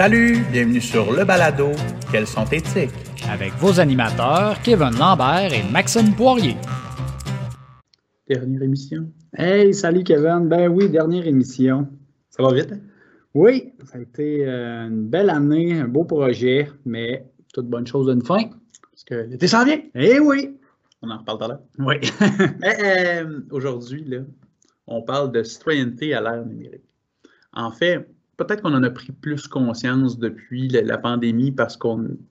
Salut, bienvenue sur le balado Quels sont éthiques avec vos animateurs Kevin Lambert et Maxime Poirier. Dernière émission. Hey, salut Kevin. Ben oui, dernière émission. Ça va vite? Hein? Oui, ça a été euh, une belle année, un beau projet, mais toute bonne chose d'une fin. Parce que l'été s'en vient. Eh oui! On en reparle tout à l'heure. Oui. euh, Aujourd'hui, on parle de citoyenneté à l'ère numérique. En fait, peut-être qu'on en a pris plus conscience depuis la, pandémie parce que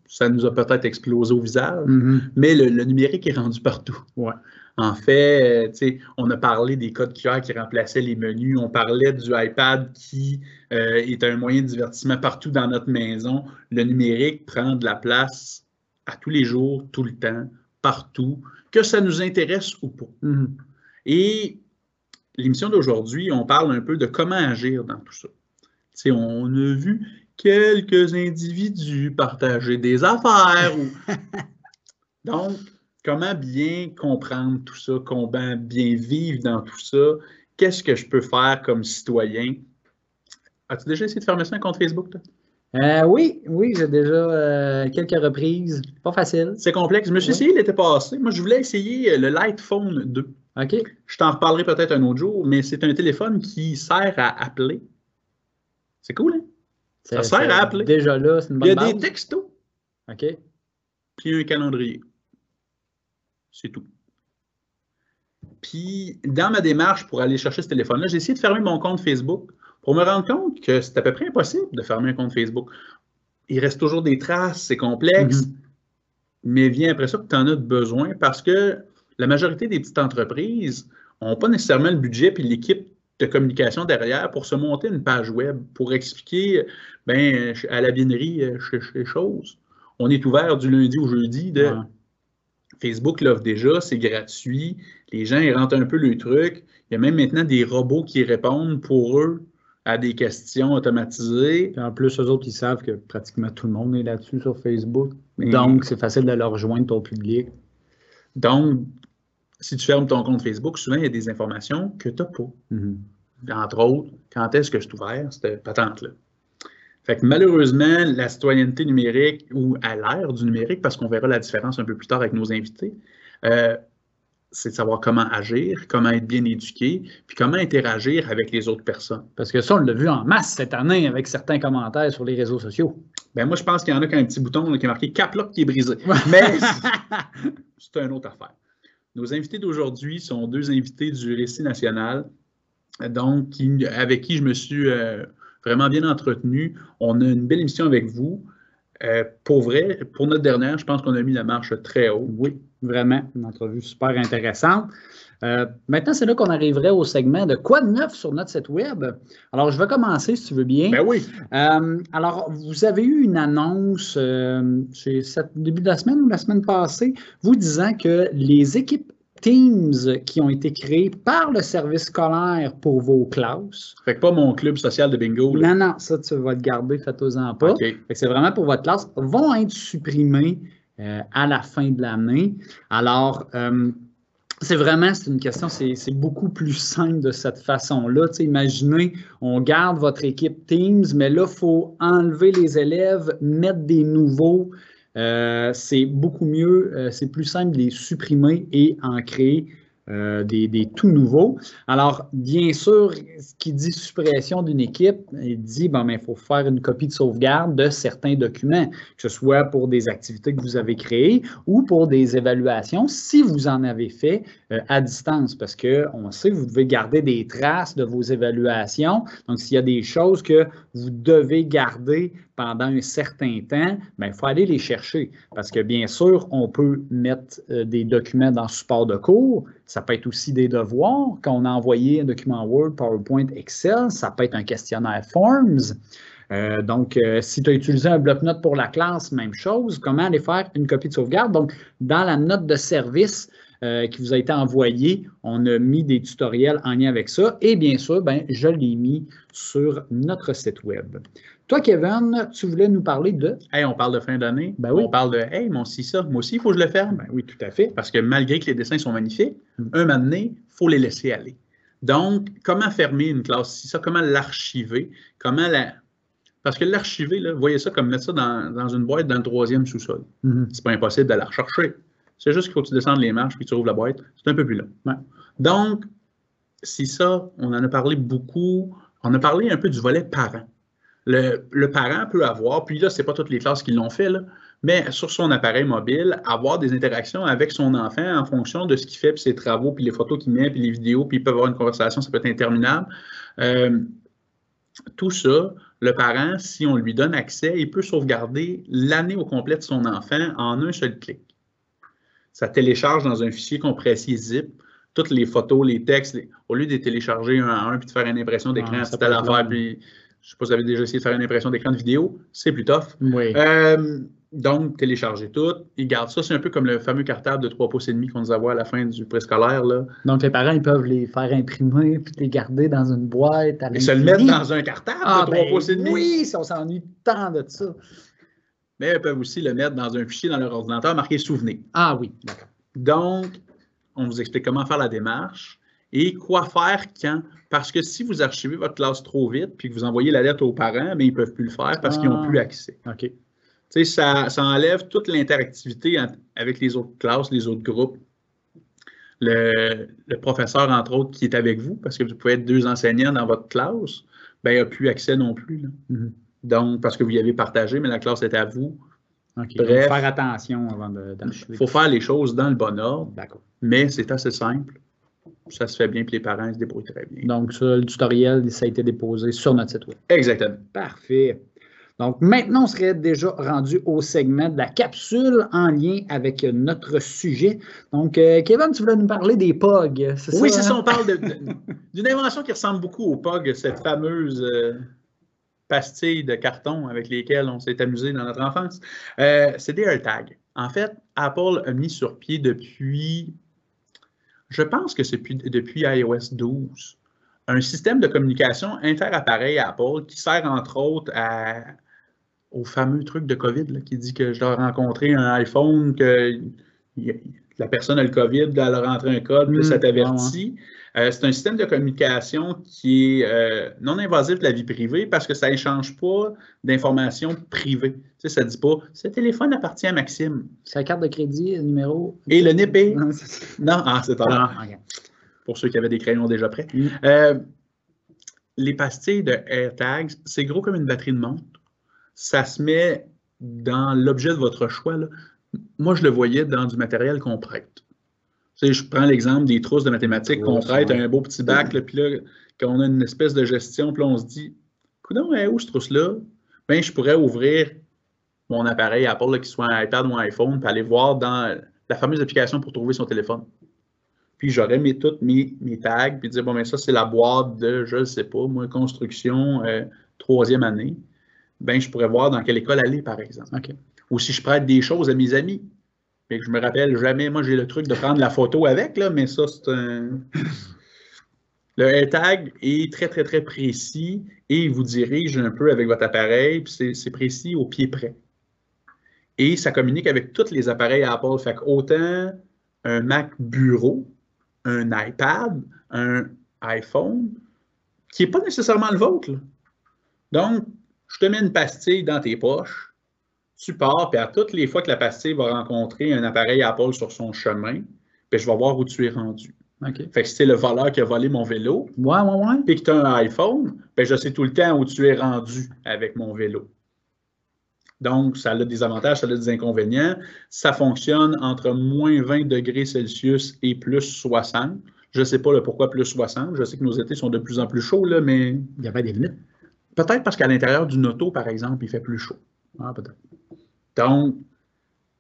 ça nous a peut-être explosé au visage, mm-hmm. mais le, numérique est rendu partout. Ouais. En fait, euh, on a parlé des codes QR qui remplaçaient les menus, on parlait du iPad qui euh, est un moyen de divertissement partout dans notre maison. Le numérique prend de la place à tous les jours, tout le temps, partout, que ça nous intéresse ou pas. Mm-hmm. Et l'émission d'aujourd'hui, on parle un peu de comment agir dans tout ça on a vu quelques individus partager des affaires. Donc, comment bien comprendre tout ça, comment bien vivre dans tout ça? Qu'est-ce que je peux faire comme citoyen? As-tu déjà essayé de fermer ça un compte Facebook? Euh, oui, oui, j'ai déjà euh, quelques reprises. Pas facile. C'est complexe. Je me suis essayé l'été passé. Moi, je voulais essayer le Light Phone 2. OK. Je t'en reparlerai peut-être un autre jour, mais c'est un téléphone qui sert à appeler c'est cool, hein? Ça sert à appeler. Déjà là, c'est une bonne Il y a des textos. OK. Puis un calendrier. C'est tout. Puis, dans ma démarche pour aller chercher ce téléphone-là, j'ai essayé de fermer mon compte Facebook pour me rendre compte que c'est à peu près impossible de fermer un compte Facebook. Il reste toujours des traces, c'est complexe, mm-hmm. mais vient après ça que tu en as besoin parce que la majorité des petites entreprises n'ont pas nécessairement le budget puis l'équipe de communication derrière pour se monter une page web, pour expliquer ben, à la binerie euh, chez, choses. On est ouvert du lundi au jeudi. De... Facebook l'offre déjà, c'est gratuit. Les gens ils rentrent un peu le truc. Il y a même maintenant des robots qui répondent pour eux à des questions automatisées. en plus, eux autres, ils savent que pratiquement tout le monde est là-dessus sur Facebook. Donc, c'est facile de leur rejoindre ton public. Donc, si tu fermes ton compte Facebook, souvent, il y a des informations que tu n'as pas. Mm-hmm. Entre autres, quand est-ce que je suis ouvert, cette patente-là. Fait que malheureusement, la citoyenneté numérique ou à l'ère du numérique, parce qu'on verra la différence un peu plus tard avec nos invités, euh, c'est de savoir comment agir, comment être bien éduqué, puis comment interagir avec les autres personnes. Parce que ça, on l'a vu en masse cette année avec certains commentaires sur les réseaux sociaux. Ben moi, je pense qu'il y en a qui a un petit bouton qui est marqué Cap qui est brisé. Mais c'est une autre affaire. Nos invités d'aujourd'hui sont deux invités du Récit national, donc avec qui je me suis euh, vraiment bien entretenu. On a une belle émission avec vous. Euh, pour vrai, pour notre dernière, je pense qu'on a mis la marche très haut. Oui, vraiment, une entrevue super intéressante. Euh, maintenant, c'est là qu'on arriverait au segment de quoi de neuf sur notre site web. Alors, je vais commencer si tu veux bien. Ben oui. Euh, alors, vous avez eu une annonce euh, chez cette, début de la semaine ou la semaine passée, vous disant que les équipes Teams qui ont été créées par le service scolaire pour vos classes. Fait que pas mon club social de bingo. Non, non, ça, tu vas te garder, faites-en pas. Fait que c'est vraiment pour votre classe, vont être supprimés à la fin de l'année. Alors, c'est vraiment, c'est une question, c'est beaucoup plus simple de cette façon-là. imaginez, on garde votre équipe Teams, mais là, il faut enlever les élèves, mettre des nouveaux. Euh, c'est beaucoup mieux, euh, c'est plus simple de les supprimer et en créer euh, des, tout nouveaux. Alors, bien sûr, ce qui dit suppression d'une équipe, il dit, bon, il faut faire une copie de sauvegarde de certains documents, que ce soit pour des activités que vous avez créées ou pour des évaluations, si vous en avez fait euh, à distance, parce qu'on sait que vous devez garder des traces de vos évaluations. Donc, s'il y a des choses que vous devez garder pendant un certain temps, bien, il faut aller les chercher. Parce que bien sûr, on peut mettre euh, des documents dans support de cours. Ça peut être aussi des devoirs. Quand on a envoyé un document Word, PowerPoint, Excel, ça peut être un questionnaire Forms. Euh, donc, euh, si tu as utilisé un bloc-notes pour la classe, même chose. Comment aller faire une copie de sauvegarde? Donc, dans la note de service, qui vous a été envoyée, on a mis des tutoriels en lien avec ça. Et bien sûr, ben, je l'ai mis sur notre site web. Toi, Kevin, tu voulais nous parler de? Hey, on parle de fin d'année. Ben oui. On parle de Hey, mon si ça, moi aussi, il faut que je le ferme. Ben oui, tout à fait. Parce que malgré que les dessins sont magnifiques, mm. un moment donné, il faut les laisser aller. Donc, comment fermer une classe si ça? Comment l'archiver? Comment la, Parce que l'archiver, voyez ça comme mettre ça dans, dans une boîte dans le troisième sous-sol. Mhm. C'est pas impossible d'aller la rechercher. C'est juste qu'il faut que tu descendes les marches puis tu ouvres la boîte. C'est un peu plus long. Donc, si ça, on en a parlé beaucoup. On a parlé un peu du volet parent. Le, parent peut avoir, puis là, c'est pas toutes les classes qui l'ont fait, mais sur son appareil mobile, avoir des interactions avec son enfant en fonction de ce qu'il fait, puis ses travaux, puis les photos qu'il met, puis les vidéos, puis il peut avoir une conversation, ça peut être interminable. Euh, tout ça, le parent, si on lui donne accès, il peut sauvegarder l'année au complet de son enfant en un seul clic. Ça télécharge dans un fichier compressé zip toutes les photos, les textes, les- au lieu de les télécharger un à un puis de faire une impression d'écran, Ah, peut être l'affaire, puis je ne sais pas si vous avez déjà essayé de faire une impression d'écran de vidéo, c'est plus tough. Oui. Euh, donc, télécharger tout. Il garde ça. C'est un peu comme le fameux cartable de 3 pouces et demi qu'on nous envoie à la fin du préscolaire. Là. Donc, les parents, ils peuvent les faire imprimer puis les garder dans une boîte. À Et se le mettre dans un cartable ah, de 3 ben pouces et demi. Oui, si on s'ennuie tant de ça. Mais ils peuvent aussi le mettre dans un fichier dans leur ordinateur marqué souvenir. Ah oui, d'accord. Donc, on vous explique comment faire la démarche et quoi faire quand. Parce que si vous archivez votre classe trop vite puis que vous envoyez la lettre aux parents, mais ils ne peuvent plus le faire parce qu'ils n'ont Ah. plus accès. OK. Tu sais, ça, ça enlève toute l'interactivité avec les autres classes, les autres groupes. Le, le professeur, entre autres, qui est avec vous, parce que vous pouvez être deux enseignants dans votre classe, ben, il n'a plus accès non plus. là. Mhm. Donc, parce que vous y avez partagé, mais la classe est à vous. OK. Bref. Donc, faire attention avant de-. Il faut faire les choses dans le bon ordre, D'accord. mais c'est assez simple. Ça se fait bien, puis les parents se débrouillent très bien. Donc, ça, le tutoriel, ça a été déposé sur notre site web. Exactement. Parfait. Donc, maintenant, on serait déjà rendu au segment de la capsule en lien avec notre sujet. Donc, euh, Kevin, tu voulais nous parler des POG, c'est ça? Oui, c'est hein? ça. On parle d'une invention qui ressemble beaucoup au POG, cette fameuse euh, pastille de carton avec lesquelles on s'est amusé dans notre enfance. Euh, c'est des AirTags. En fait, Apple a mis sur pied depuis, je pense que c'est depuis, depuis iOS 12, un système de communication inter-appareil Apple qui sert entre autres à- au fameux truc de COVID là, qui dit que je dois rencontrer un iPhone, que la personne a le COVID, elle a rentré un code, puis ça ouais, t'avertit. Euh, c'est un système de communication qui est euh, non invasif de la vie privée parce que ça n'échange pas d'informations privées. Tu sais, ça ne dit pas ce téléphone appartient à Maxime. Sa carte de crédit, le numéro? Et le NIP Non, c'est- Non, ah, c'est. Ah. Pour ceux qui avaient des crayons déjà prêts. Mm. Euh, les pastilles de AirTags, c'est gros comme une batterie de montre. Ça se met dans l'objet de votre choix. là. Moi, je le voyais dans du matériel qu'on prête. Sais, je prends l'exemple des trousses de mathématiques qu'on prête à ouais. un beau petit bac, puis là, quand on a une espèce de gestion, puis là, on se dit, coudonc, elle est où ce trousse-là? Ben, je pourrais ouvrir mon appareil Apple, là, qu'il soit un iPad ou un iPhone, puis aller voir dans la fameuse application pour trouver son téléphone. Puis j'aurais mis toutes mes, mes tags, puis dire, bon, mais ça, c'est la boîte de, je ne sais pas, moi, construction, euh, troisième année. Ben, je pourrais voir dans quelle école aller, par exemple. Ou si je prête des choses à mes amis, mais je me rappelle jamais, moi, j'ai le truc de prendre la photo avec, là, mais ça, c'est un. Le AirTag est très, très, très précis et il vous dirige un peu avec votre appareil, puis c'est- précis au pied près. Et ça communique avec tous les appareils Apple. Fait autant un Mac bureau, un iPad, un iPhone, qui n'est pas nécessairement le vôtre. Donc, je te mets une pastille dans tes poches, tu pars, puis à toutes les fois que la pastille va rencontrer un appareil Apple sur son chemin, ben, je vais voir où tu es rendu. Fait que si c'est le voleur qui a volé mon vélo, Ouais, ouais, ouais. puis que tu as un iPhone, ben, je sais tout le temps où tu es rendu avec mon vélo. Donc, ça a des avantages, ça a des inconvénients. Ça fonctionne entre moins 20 degrés Celsius et plus 60. Je ne sais pas le pourquoi plus 60. Je sais que nos étés sont de plus en plus chauds, là, mais Il y avait des limites. peut-être parce qu'à l'intérieur d'une auto, par exemple, il fait plus chaud. Ah, peut-être. Donc,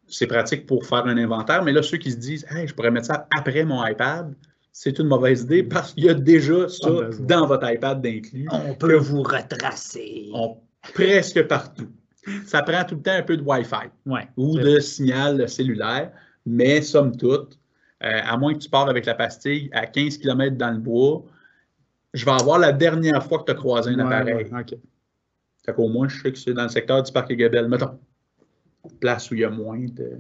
c'est pratique pour faire un inventaire, mais là, ceux qui se disent hey, je pourrais mettre ça après mon iPad, c'est une mauvaise idée parce qu'il y a déjà ça dans votre iPad d'inclus. On peut vous retracer. On- presque partout. Ça prend tout le temps un peu de Wi-Fi Ouais. ou de signal cellulaire, mais somme toute, euh, à moins que tu pars avec la pastille à 15 km dans le bois, je vais avoir la dernière fois que tu as croisé un Ouais, appareil. ouais, OK. Fait qu'au moins, je sais que c'est dans le secteur du parc Gabel. Mettons, place où il y a moins de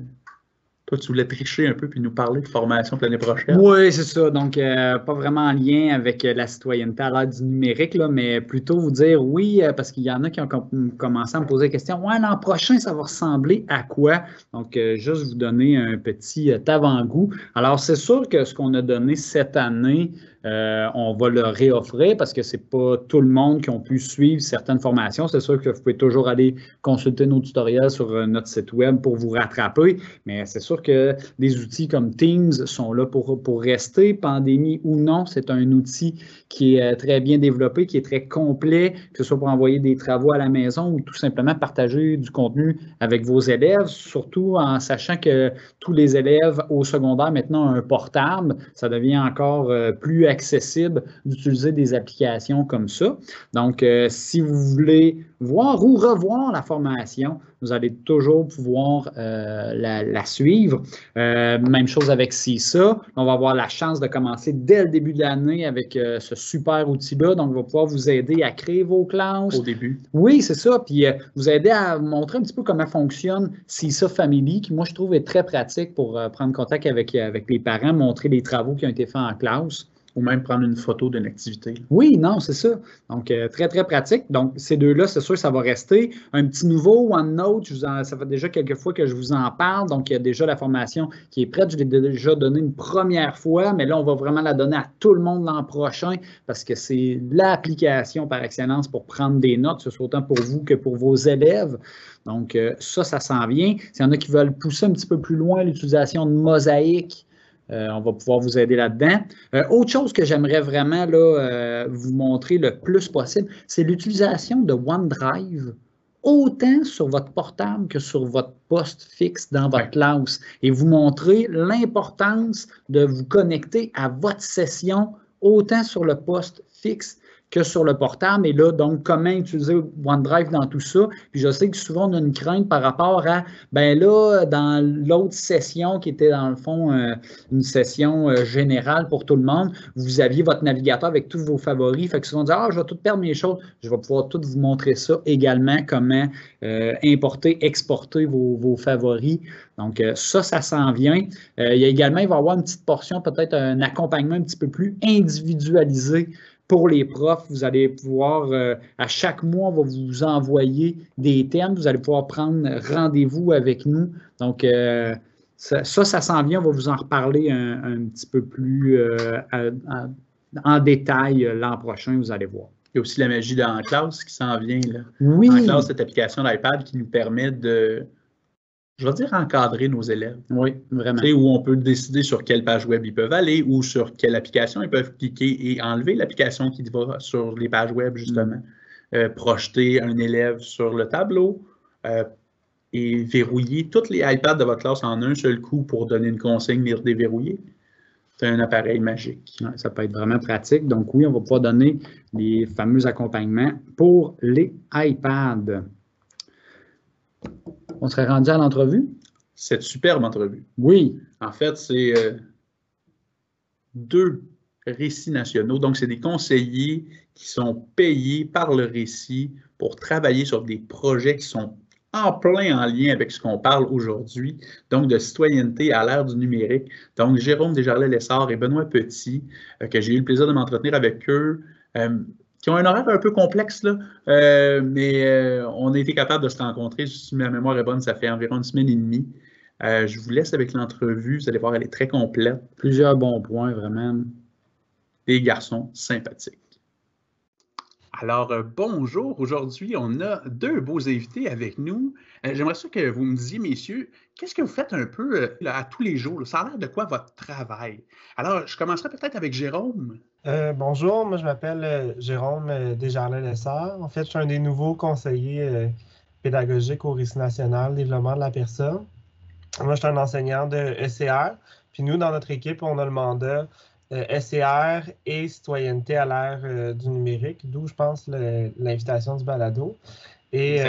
Toi, tu voulais tricher un peu puis nous parler de formation pour l'année prochaine? Oui, c'est ça. Donc, euh, pas vraiment en lien avec euh, la citoyenneté à l'ère du numérique, là, mais plutôt vous dire oui, euh, parce qu'il y en a qui ont commencé à me poser la question Ouais, l'an prochain, ça va ressembler à quoi Donc, juste vous donner un petit avant-goût. Alors, c'est sûr que ce qu'on a donné cette année, euh, on va le réoffrir parce que ce n'est pas tout le monde qui a pu suivre certaines formations. C'est sûr que vous pouvez toujours aller consulter nos tutoriels sur euh, notre site web pour vous rattraper, mais c'est sûr que des outils comme Teams sont là pour, pour rester, pandémie ou non. C'est un outil qui est euh, très bien développé, qui est très complet, que ce soit pour envoyer des travaux à la maison ou tout simplement partager du contenu avec vos élèves, surtout en sachant que tous les élèves au secondaire maintenant ont un portable. Ça devient encore plus accessible d'utiliser des applications comme ça. Donc, euh, si vous voulez voir ou revoir la formation, vous allez toujours pouvoir euh, la, suivre. Euh, même chose avec CISA. On va avoir la chance de commencer dès le début de l'année avec ce super outil-là. Donc, on va pouvoir vous aider à créer vos classes. Au début. Oui, c'est ça. Puis, vous aider à montrer un petit peu comment fonctionne CISA Family, qui, moi, je trouve est très pratique pour prendre contact avec, avec les parents, montrer les travaux qui ont été faits en classe ou même prendre une photo d'une activité. Oui, non, c'est ça. Donc, euh, très, très pratique. Donc, ces deux-là, c'est sûr, ça va rester. Un petit nouveau OneNote, ça fait déjà quelques fois que je vous en parle. Donc, il y a déjà la formation qui est prête. Je l'ai déjà donnée une première fois, mais là, on va vraiment la donner à tout le monde l'an prochain parce que c'est l'application par excellence pour prendre des notes, ce soit autant pour vous que pour vos élèves. Donc, euh, ça, ça s'en vient. S'il y en a qui veulent pousser un petit peu plus loin l'utilisation de mosaïque, euh, on va pouvoir vous aider là-dedans. Euh, autre chose que j'aimerais vraiment là, euh, vous montrer le plus possible, c'est l'utilisation de OneDrive autant sur votre portable que sur votre poste fixe dans votre classe et vous montrer l'importance de vous connecter à votre session autant sur le poste fixe que sur le portable. Et là, donc, comment utiliser OneDrive dans tout ça? Puis je sais que souvent, on a une crainte par rapport à, ben là, dans l'autre session qui était dans le fond euh, une session euh, générale pour tout le monde, vous aviez votre navigateur avec tous vos favoris. Fait que souvent, on dit, ah, je vais tout perdre mes choses. Je vais pouvoir tout vous montrer ça également, comment euh, importer, exporter vos, vos favoris. Donc, ça, ça s'en vient. il y a également, il va y avoir une petite portion, peut-être un accompagnement un petit peu plus individualisé pour les profs, vous allez pouvoir, euh, à chaque mois, on va vous envoyer des thèmes. Vous allez pouvoir prendre rendez-vous avec nous. Donc, euh, ça, ça, s'en vient. On va vous en reparler un, petit peu plus euh, en détail l'an prochain, vous allez voir. Il y a aussi la magie dans la classe qui s'en vient. Là. Oui. En classe, cette application d'iPad qui nous permet de, je vais dire encadrer nos élèves. Oui, vraiment. où on peut décider sur quelle page web ils peuvent aller ou sur quelle application ils peuvent cliquer et enlever l'application qui va sur les pages web, justement. Mm. Euh, projeter un élève sur le tableau euh, et verrouiller toutes les iPads de votre classe en un seul coup pour donner une consigne et déverrouiller. C'est un appareil magique. ça peut être vraiment pratique. Donc oui, on va pouvoir donner les fameux accompagnements pour les iPads. On serait rendu à l'entrevue? Cette superbe entrevue. Oui. En fait, c'est euh, deux récits nationaux. Donc, c'est des conseillers qui sont payés par le récit pour travailler sur des projets qui sont en plein en lien avec ce qu'on parle aujourd'hui, donc de citoyenneté à l'ère du numérique. Donc, Jérôme Desjardins-Lessard et Benoît Petit, euh, que j'ai eu le plaisir de m'entretenir avec eux, euh, qui ont un horaire un peu complexe, là, euh, mais euh, on a été capable de se rencontrer. Si ma mémoire est bonne, ça fait environ une semaine et demie. Euh, je vous laisse avec l'entrevue. Vous allez voir, elle est très complète. Plusieurs bons points, vraiment. Des garçons sympathiques. Alors, bonjour. Aujourd'hui, on a deux beaux invités avec nous. J'aimerais ça que vous me disiez, messieurs, qu'est-ce que vous faites un peu à tous les jours? Ça a l'air de quoi votre travail? Alors, je commencerai peut-être avec Jérôme. Euh, bonjour, moi je m'appelle euh, Jérôme euh, Desjardins-Lessard. En fait, je suis un des nouveaux conseillers pédagogiques au Récit national développement de la personne. Moi, je suis un enseignant de SCR. Puis nous, dans notre équipe, on a le mandat SCR et citoyenneté à l'ère du numérique, d'où je pense l'invitation du balado. Et,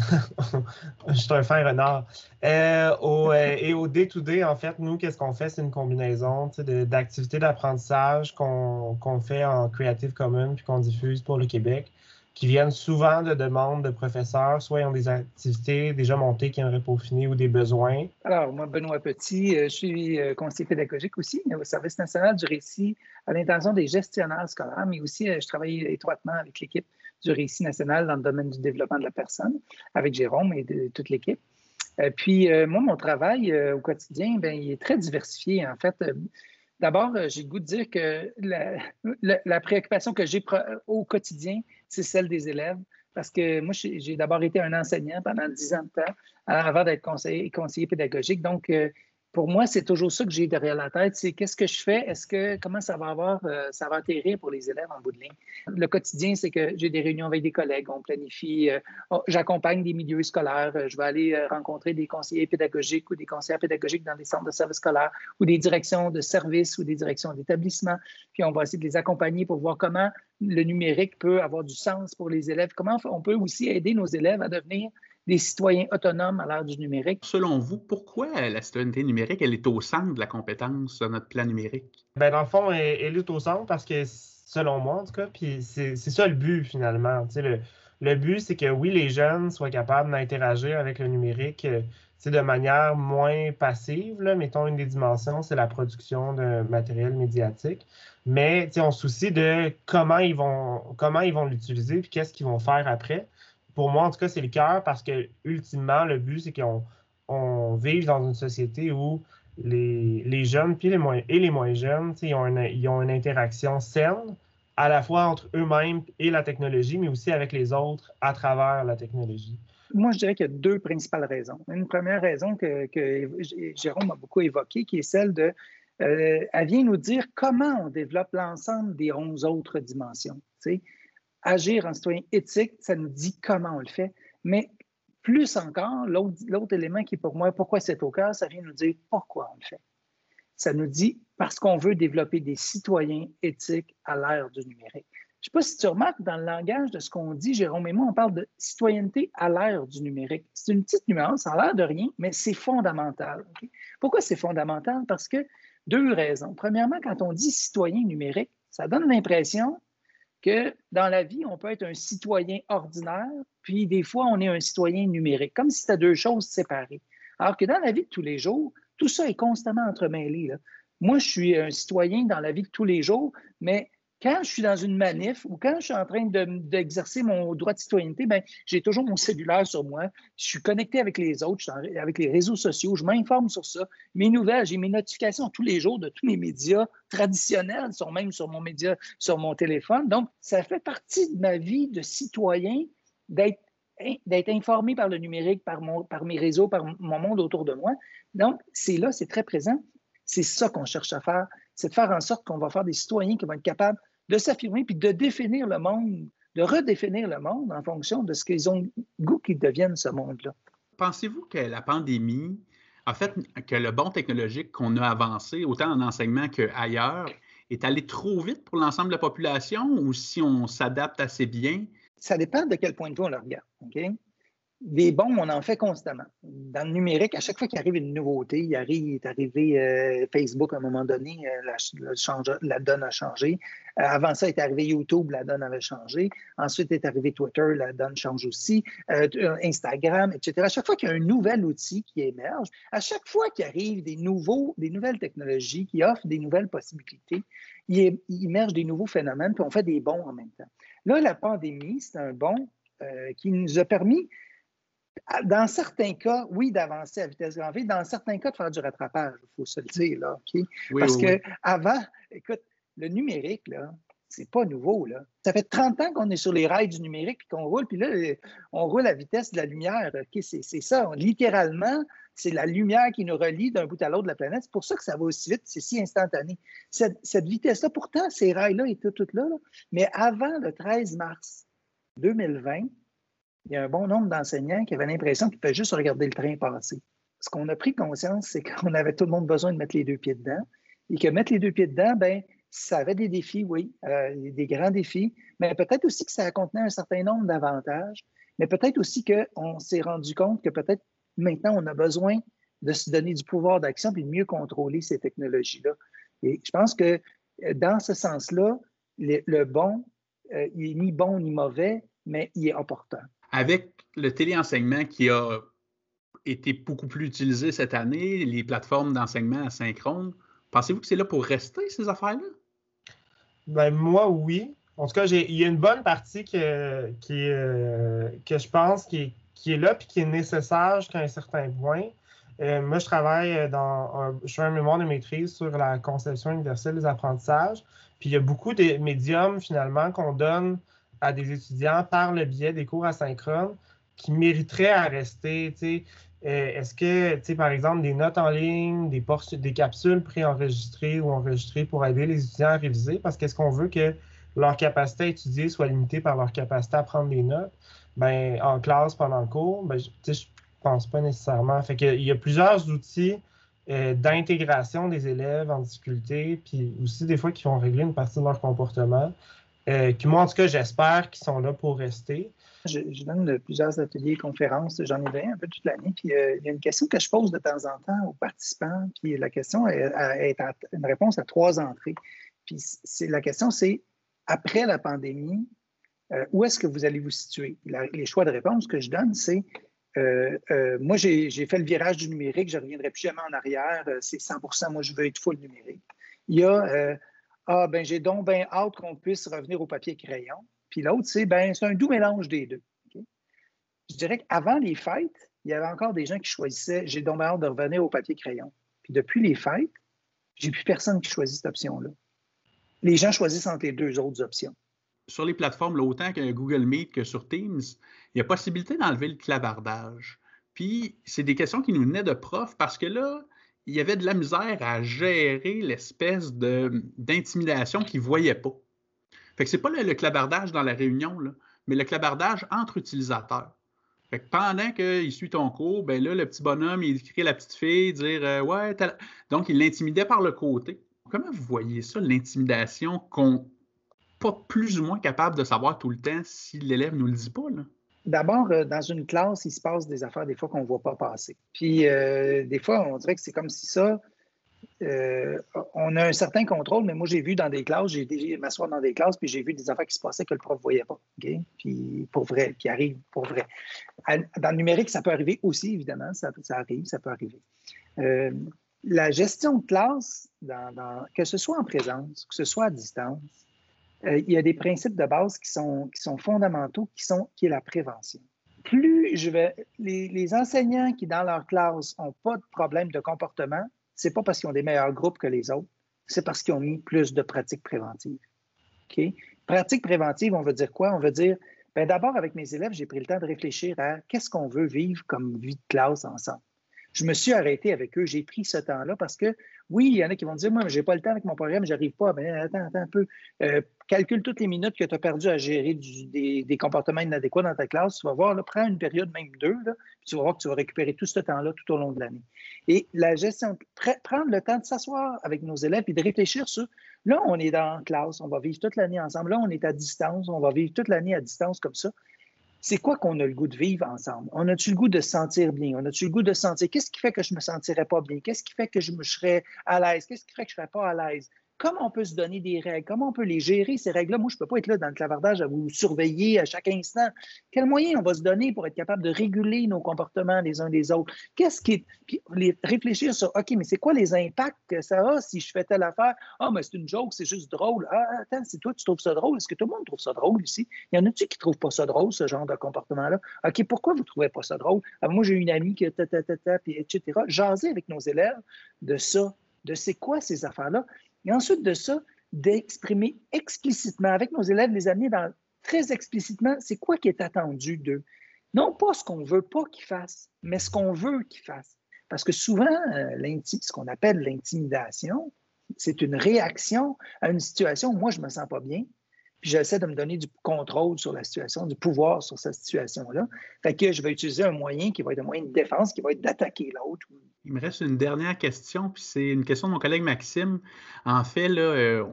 je suis un fin renard. Euh, euh, et au day-to-day, en fait, nous, qu'est-ce qu'on fait? C'est une combinaison d'activités d'apprentissage qu'on fait en Creative Commons puis qu'on diffuse pour le Québec, qui viennent souvent de demandes de professeurs, soit ils ont des activités déjà montées qui aimeraient peaufiner ou des besoins. Alors, moi, Benoît Petit, je suis conseiller pédagogique aussi au Service national du récit à l'intention des gestionnaires scolaires, mais aussi je travaille étroitement avec l'équipe du récit national dans le domaine du développement de la personne, avec Jérôme et toute l'équipe. Euh, puis, euh, moi, mon travail euh, au quotidien, ben, il est très diversifié. En fait, d'abord, j'ai le goût de dire que la, préoccupation que j'ai au quotidien, c'est celle des élèves. Parce que moi, j'ai d'abord été un enseignant pendant dix ans de temps avant d'être conseiller, conseiller pédagogique. Donc, pour moi, c'est toujours ça que j'ai derrière la tête, c'est qu'est-ce que je fais, est-ce que comment ça va avoir, euh, ça va atterrir pour les élèves en bout de ligne? Le quotidien, c'est que j'ai des réunions avec des collègues, on planifie, euh, j'accompagne des milieux scolaires, euh, je vais aller rencontrer des conseillers pédagogiques ou des conseillers pédagogiques dans des centres de services scolaires ou des directions de services ou des directions d'établissement, puis on va essayer de les accompagner pour voir comment le numérique peut avoir du sens pour les élèves, comment on peut aussi aider nos élèves à devenir des citoyens autonomes à l'ère du numérique. Selon vous, pourquoi la citoyenneté numérique, elle est au centre de la compétence sur notre plan numérique? Bien, dans le fond, elle, est au centre parce que, selon moi, en tout cas, puis c'est ça le but, finalement. le, le but, c'est que oui, les jeunes soient capables d'interagir avec le numérique euh, de manière moins passive. Là. Mettons, une des dimensions, c'est la production de matériel médiatique. Mais on se soucie de comment ils vont comment ils vont l'utiliser puis qu'est-ce qu'ils vont faire après pour moi, en tout cas, c'est le cœur parce que, ultimement, le but, c'est qu'on on vive dans une société où les, jeunes puis les moins, et les moins jeunes, ils ont, une, interaction saine à la fois entre eux-mêmes et la technologie, mais aussi avec les autres à travers la technologie. Moi, je dirais qu'il y a deux principales raisons. Une première raison que, Jérôme a beaucoup évoquée, qui est celle de, euh, elle vient nous dire comment on développe l'ensemble des onze autres dimensions. Agir en citoyen éthique, ça nous dit comment on le fait. Mais plus encore, l'autre élément qui est pour moi, pourquoi c'est au cœur, ça vient nous dire pourquoi on le fait. Ça nous dit parce qu'on veut développer des citoyens éthiques à l'ère du numérique. Je ne sais pas si tu remarques dans le langage de ce qu'on dit, Jérôme et moi, on parle de citoyenneté à l'ère du numérique. C'est une petite nuance, ça a l'air de rien, mais c'est fondamental. Pourquoi c'est fondamental? Parce que deux raisons. Premièrement, quand on dit citoyen numérique, ça donne l'impression que dans la vie, on peut être un citoyen ordinaire, puis des fois, on est un citoyen numérique, comme si c'était deux choses séparées. Alors que dans la vie de tous les jours, tout ça est constamment entremêlé. Moi, je suis un citoyen dans la vie de tous les jours, mais quand je suis dans une manif ou quand je suis en train d'exercer mon droit de citoyenneté, ben, j'ai toujours mon cellulaire sur moi. Je suis connecté avec les autres, avec les réseaux sociaux, je m'informe sur ça. Mes nouvelles, j'ai mes notifications tous les jours de tous les médias traditionnels, sont même sur mon média, sur mon téléphone. Donc, ça fait partie de ma vie de citoyen d'être d'être informé par le numérique, par, mon, par mes réseaux, par mon monde autour de moi. Donc, c'est là, c'est très présent. C'est ça qu'on cherche à faire, c'est de faire en sorte qu'on va faire des citoyens qui vont être capables de s'affirmer puis de définir le monde, de redéfinir le monde en fonction de ce qu'ils ont goût qu'ils deviennent ce monde-là. Pensez-vous que la pandémie a fait que le bon technologique qu'on a avancé, autant en enseignement qu'ailleurs, est allé trop vite pour l'ensemble de la population ou si on s'adapte assez bien? Ça dépend de quel point de vue on le regarde. OK? Des bons, on en fait constamment. Dans le numérique, à chaque fois qu'il arrive une nouveauté, il, arrive, il est arrivé euh, Facebook à un moment donné, euh, la, donne a changé. Euh, avant ça, est arrivé YouTube, la donne avait changé. Ensuite est arrivé Twitter, la donne change aussi. Instagram, etc. À chaque fois qu'il y a un nouvel outil qui émerge, à chaque fois qu'il arrive des, nouveaux, des nouvelles technologies qui offrent des nouvelles possibilités, il, il émerge des nouveaux phénomènes, puis on fait des bons en même temps. Là, la pandémie, c'est un bon qui nous a permis dans certains cas, oui, d'avancer à vitesse grand V, dans certains cas, de faire du rattrapage, il faut se le dire, là? Parce qu'avant, que avant, écoute, le numérique, là, c'est pas nouveau, là. Ça fait 30 ans qu'on est sur les rails du numérique puis qu'on roule, puis là, on roule à vitesse de la lumière. C'est ça. Littéralement, c'est la lumière qui nous relie d'un bout à l'autre de la planète. C'est pour ça que ça va aussi vite, c'est si instantané. Cette, vitesse-là, pourtant, ces rails-là étaient toutes là, là, mais avant le 13 mars 2020, il y a un bon nombre d'enseignants qui avaient l'impression qu'ils pouvaient juste regarder le train passer. Ce qu'on a pris conscience, c'est qu'on avait tout le monde besoin de mettre les deux pieds dedans et que mettre les deux pieds dedans, ben, ça avait des défis, oui, euh, des grands défis, mais peut-être aussi que ça contenait un certain nombre d'avantages, mais peut-être aussi qu'on s'est rendu compte que peut-être maintenant on a besoin de se donner du pouvoir d'action et de mieux contrôler ces technologies-là. Et je pense que euh, dans ce sens-là, le, bon, euh, il n'est ni bon ni mauvais, mais il est opportun. Avec le téléenseignement qui a été beaucoup plus utilisé cette année, les plateformes d'enseignement asynchrone, pensez-vous que c'est là pour rester, ces affaires-là? Ben, moi, oui. En tout cas, il y a une bonne partie que, qui, euh, que je pense qui est, là et qui est nécessaire jusqu'à un certain point. Euh, moi, je travaille dans je fais un mémoire de maîtrise sur la conception universelle des apprentissages. Puis il y a beaucoup de médiums finalement qu'on donne à des étudiants par le biais des cours asynchrones qui mériteraient à rester. Euh, est-ce que, par exemple, des notes en ligne, des, des capsules préenregistrées ou enregistrées pour aider les étudiants à réviser? Parce qu'est-ce qu'on veut que leur capacité à étudier soit limitée par leur capacité à prendre des notes? Ben, en classe, pendant le cours, ben, je pense pas nécessairement. Fait qu'il y a plusieurs outils euh, d'intégration des élèves en difficulté, puis aussi des fois qui vont régler une partie de leur comportement, euh, qui moi, en tout cas, j'espère qu'ils sont là pour rester. Je, donne plusieurs ateliers et conférences, j'en ai un peu toute l'année, puis euh, il y a une question que je pose de temps en temps aux participants, puis la question est, une réponse à trois entrées. Puis la question, c'est après la pandémie, euh, où est-ce que vous allez vous situer? les choix de réponse que je donne, c'est moi, j'ai, fait le virage du numérique, je ne reviendrai plus jamais en arrière, c'est 100% moi, je veux être full numérique. Il y a, ah, ben j'ai donc bien hâte qu'on puisse revenir au papier crayon. Puis l'autre, c'est ben, c'est un doux mélange des deux. Je dirais qu'avant les fêtes, il y avait encore des gens qui choisissaient j'ai donc hâte de revenir au papier crayon. Puis depuis les fêtes, j'ai plus personne qui choisit cette option-là. Les gens choisissent entre les deux autres options. Sur les plateformes, autant que Google Meet que sur Teams, il y a possibilité d'enlever le clavardage. Puis, c'est des questions qui nous venaient de profs parce que là, il y avait de la misère à gérer l'espèce d'intimidation qu'ils ne voyaient pas. Fait que c'est pas le, clavardage dans la réunion, mais le clavardage entre utilisateurs. Fait que pendant qu'il suit ton cours, ben là, le petit bonhomme, il écrit la petite fille, dire euh, Ouais, donc il l'intimidait par le côté. Comment vous voyez ça, l'intimidation qu'on pas plus ou moins capable de savoir tout le temps si l'élève ne nous le dit pas? D'abord, euh, dans une classe, il se passe des affaires des fois qu'on ne voit pas passer. Puis euh, des fois, on dirait que c'est comme si ça, euh, on a un certain contrôle, mais moi, j'ai vu dans des classes, j'ai été m'asseoir dans des classes, puis j'ai vu des affaires qui se passaient que le prof ne voyait pas. Puis pour vrai, qui arrivent pour vrai. Dans le numérique, ça peut arriver aussi, évidemment, ça, arrive, ça peut arriver. La gestion de classe, que ce soit en présence, que ce soit à distance, euh, il y a des principes de base qui sont, fondamentaux, qui, sont, qui est la prévention. Plus je vais, les, enseignants qui, dans leur classe, n'ont pas de problème de comportement, c'est pas parce qu'ils ont des meilleurs groupes que les autres, c'est parce qu'ils ont mis plus de pratiques préventives. OK? Pratiques préventives, on veut dire quoi? On veut dire, ben d'abord, avec mes élèves, j'ai pris le temps de réfléchir à qu'est-ce qu'on veut vivre comme vie de classe ensemble. Je me suis arrêté avec eux, j'ai pris ce temps-là parce que, oui, il y en a qui vont dire, moi, je n'ai pas le temps avec mon programme, j'arrive pas. Ben, attends, attends un peu. Euh, calcule toutes les minutes que tu as perdues à gérer des, comportements inadéquats dans ta classe. Tu vas voir, prends une période, même deux, là, puis tu vas voir que tu vas récupérer tout ce temps-là tout au long de l'année. Et la gestion, prendre le temps de s'asseoir avec nos élèves et de réfléchir sur, là, on est dans la classe, on va vivre toute l'année ensemble. Là, on est à distance, on va vivre toute l'année à distance comme ça c'est quoi qu'on a le goût de vivre ensemble? On a-tu le goût de se sentir bien? On a-tu le goût de se sentir, qu'est-ce qui fait que je me sentirais pas bien? Qu'est-ce qui fait que je me serais à l'aise? Qu'est-ce qui fait que je serais pas à l'aise? Comment on peut se donner des règles? Comment on peut les gérer, ces règles-là? Moi, je ne peux pas être là dans le clavardage à vous surveiller à chaque instant. Quel moyen on va se donner pour être capable de réguler nos comportements les uns des autres? Qu'est-ce qui Puis réfléchir sur, OK, mais c'est quoi les impacts que ça a si je fais telle affaire? Ah, mais c'est une joke, c'est juste drôle. Ah, attends, c'est toi, tu trouves ça drôle. Est-ce que tout le monde trouve ça drôle ici? Il y en a-tu qui ne trouvent pas ça drôle, ce genre de comportement-là? OK, pourquoi vous ne trouvez pas ça drôle? Ah, moi, j'ai une amie qui, ta, ta, ta, puis etc. Jaser avec nos élèves de ça, de c'est quoi ces affaires-là. Et ensuite de ça, d'exprimer explicitement avec nos élèves, les amener dans, très explicitement, c'est quoi qui est attendu d'eux. Non pas ce qu'on veut pas qu'ils fassent, mais ce qu'on veut qu'ils fassent. Parce que souvent, euh, ce qu'on appelle l'intimidation, c'est une réaction à une situation où moi, je ne me sens pas bien, puis j'essaie de me donner du contrôle sur la situation, du pouvoir sur cette situation-là. Fait que je vais utiliser un moyen qui va être un moyen de défense, qui va être d'attaquer l'autre. Il me reste une dernière question, puis c'est une question de mon collègue Maxime. En fait, là, euh,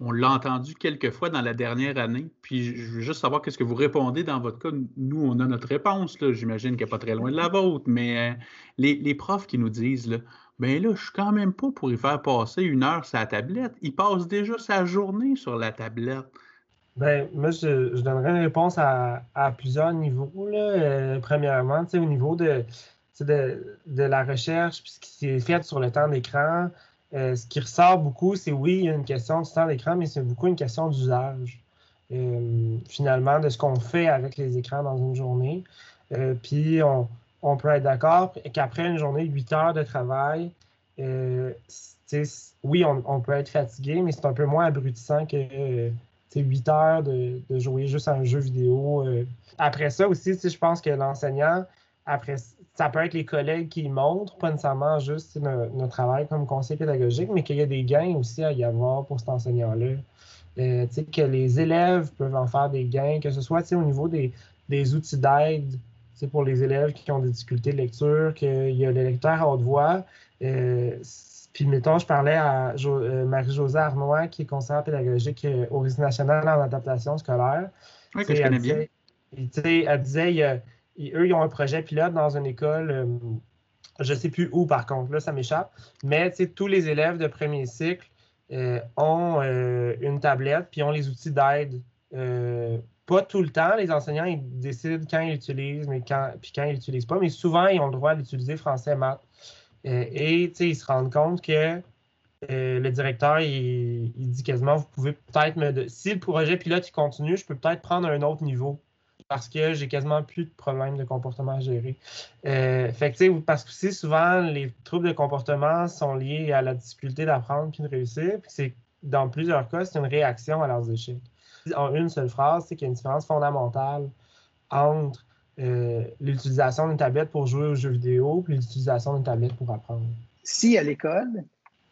on l'a entendu quelques fois dans la dernière année, puis je veux juste savoir qu'est-ce que vous répondez dans votre cas. Nous, on a notre réponse, j'imagine qu'elle n'est pas très loin de la vôtre, mais euh, les, profs qui nous disent, là, ben là, je suis quand même pas pour y faire passer une heure la tablette. Il passe déjà sa journée sur la tablette. Ben, moi, je, donnerais une réponse à, à plusieurs niveaux. Là. Euh, premièrement, au niveau de, de, de la recherche, puis ce qui s'est fait sur le temps d'écran, euh, ce qui ressort beaucoup, c'est oui, il y a une question du temps d'écran, mais c'est beaucoup une question d'usage. euh, finalement, de ce qu'on fait avec les écrans dans une journée. Puis, on, on peut être d'accord qu'après une journée de 8 heures de travail, oui, on, on peut être fatigué, mais c'est un peu moins abrutissant que 8 heures de, de jouer juste à un jeu vidéo. euh. Après ça aussi, je pense que l'enseignant, après, ça peut être les collègues qui montrent, pas nécessairement juste notre, travail comme conseiller pédagogique, mais qu'il y a des gains aussi à y avoir pour cet enseignant-là. Euh, que les élèves peuvent en faire des gains, que ce soit au niveau des, des outils d'aide pour les élèves qui ont des difficultés de lecture, qu'il y a le lecteur à haute voix. Euh, puis, mettons, je parlais à Jo- euh, Marie-Josée Arnois, qui est conseillère pédagogique euh, au Réseau national en adaptation scolaire. Oui, que je connais bien. disait- et, elle disait, il eux, ils ont un projet pilote dans une école, euh, je ne sais plus où par contre, là, ça m'échappe, mais tu sais, tous les élèves de premier cycle euh, ont une tablette, puis ont les outils d'aide. Pas tout le temps, les enseignants, ils décident quand ils l'utilisent, mais quand, puis quand ils l'utilisent pas, mais souvent, ils ont le droit d'utiliser français, maths. Euh, et ils se rendent compte que euh, le directeur, il, dit quasiment, vous pouvez peut-être me... Si le projet pilote, il continue, je peux peut-être prendre un autre niveau parce que j'ai quasiment plus de problèmes de comportement à gérer. Euh, fait que, parce que aussi, souvent, les troubles de comportement sont liés à la difficulté d'apprendre puis de réussir. C'est, dans plusieurs cas, c'est une réaction à leurs échecs. En une seule phrase, c'est qu'il y a une différence fondamentale entre euh, l'utilisation d'une tablette pour jouer aux jeux vidéo et l'utilisation d'une tablette pour apprendre. Si à l'école,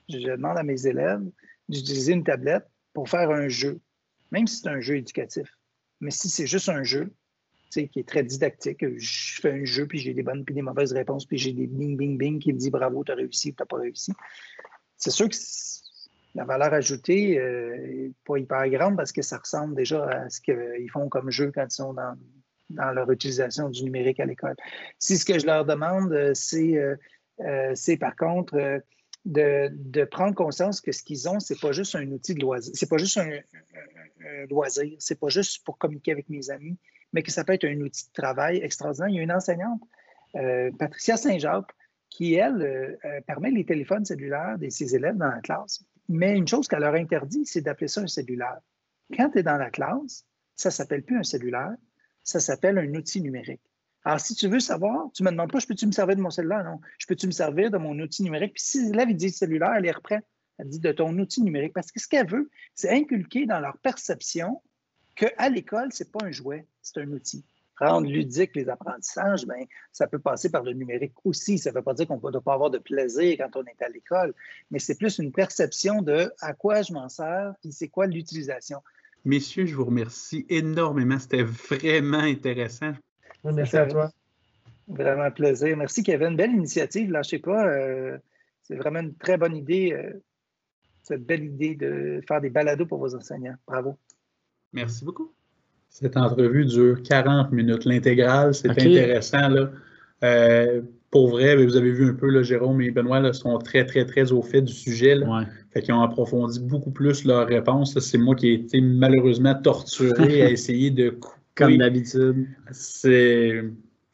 je demande à mes élèves d'utiliser une tablette pour faire un jeu, même si c'est un jeu éducatif, mais si c'est juste un jeu, qui est très didactique, je fais un jeu, puis j'ai des bonnes puis des mauvaises réponses, puis j'ai des bing, bing, bing qui me dit bravo, tu as réussi ou tu n'as pas réussi. C'est sûr que la valeur ajoutée n'est pas hyper grande parce que ça ressemble déjà à ce qu'ils font comme jeu quand ils sont dans, dans leur utilisation du numérique à l'école. Si ce que je leur demande, euh, c'est euh, euh, c'est par contre de, prendre conscience que ce qu'ils ont, c'est pas juste un outil de loisir, c'est pas juste un, loisir, c'est pas juste pour communiquer avec mes amis, mais que ça peut être un outil de travail extraordinaire. Il y a une enseignante, Patricia Saint-Jacques, qui, elle, permet les téléphones cellulaires de ses élèves dans la classe. Mais une chose qu'elle leur interdit, c'est d'appeler ça un cellulaire. Quand tu es dans la classe, ça ne s'appelle plus un cellulaire, ça s'appelle un outil numérique. Alors, si tu veux savoir, tu ne me demandes pas, je peux-tu me servir de mon cellulaire? Non. Je peux-tu me servir de mon outil numérique? Puis si l'élève dit cellulaire, elle est reprend. Elle dit de ton outil numérique. Parce que ce qu'elle veut, c'est inculquer dans leur perception qu'à l'école, ce n'est pas un jouet, c'est un outil. Rendre ludique les apprentissages, ben, ça peut passer par le numérique aussi. Ça ne veut pas dire qu'on ne doit pas avoir de plaisir quand on est à l'école, mais c'est plus une perception de à quoi je m'en sers, puis c'est quoi l'utilisation. Messieurs, je vous remercie énormément. C'était vraiment intéressant. Merci à toi. Vraiment un plaisir. Merci Kevin. Belle initiative. Lâchez pas. euh, c'est vraiment une très bonne idée, euh, cette belle idée de faire des balados pour vos enseignants. Bravo. Merci beaucoup. Cette entrevue dure 40 minutes. L'intégrale, c'est intéressant. Là. Euh, pour vrai, vous avez vu un peu, là, Jérôme et Benoît là, sont très, très, très au fait du sujet. Là. Ouais. Fait qu'ils ont approfondi beaucoup plus leurs réponses. C'est moi qui ai été malheureusement torturé à essayer de couper. Comme d'habitude. C'est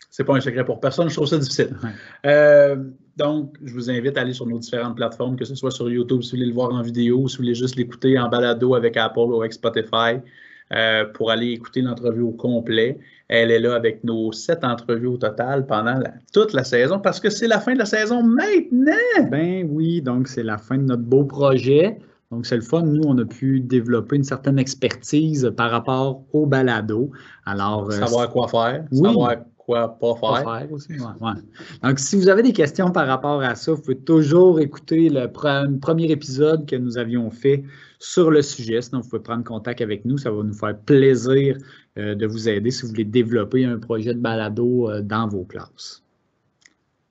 c'est pas un secret pour personne. Je trouve ça difficile. Ouais. Euh, donc, je vous invite à aller sur nos différentes plateformes, que ce soit sur YouTube, si vous voulez le voir en vidéo, ou si vous voulez juste l'écouter en balado avec Apple ou avec Spotify, euh, pour aller écouter l'entrevue au complet. Elle est là avec nos sept entrevues au total pendant la- toute la saison, parce que c'est la fin de la saison maintenant. Ben oui, donc c'est la fin de notre beau projet. Donc c'est le fun. Nous, on a pu développer une certaine expertise par rapport au balado. Alors, euh, Savoir quoi faire, Oui. savoir quoi pas pas faire. faire aussi. ouais, ouais. Donc, si vous avez des questions par rapport à ça, vous pouvez toujours écouter le pre- premier épisode que nous avions fait sur le sujet. Sinon, vous pouvez prendre contact avec nous. Ça va nous faire plaisir euh, de vous aider si vous voulez développer un projet de balado euh, dans vos classes.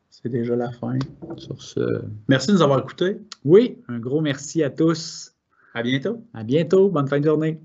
C'est déjà la fin. Sur ce, Merci de nous avoir écoutés. oui, un gros merci à tous. À bientôt. À bientôt. Bonne fin de journée.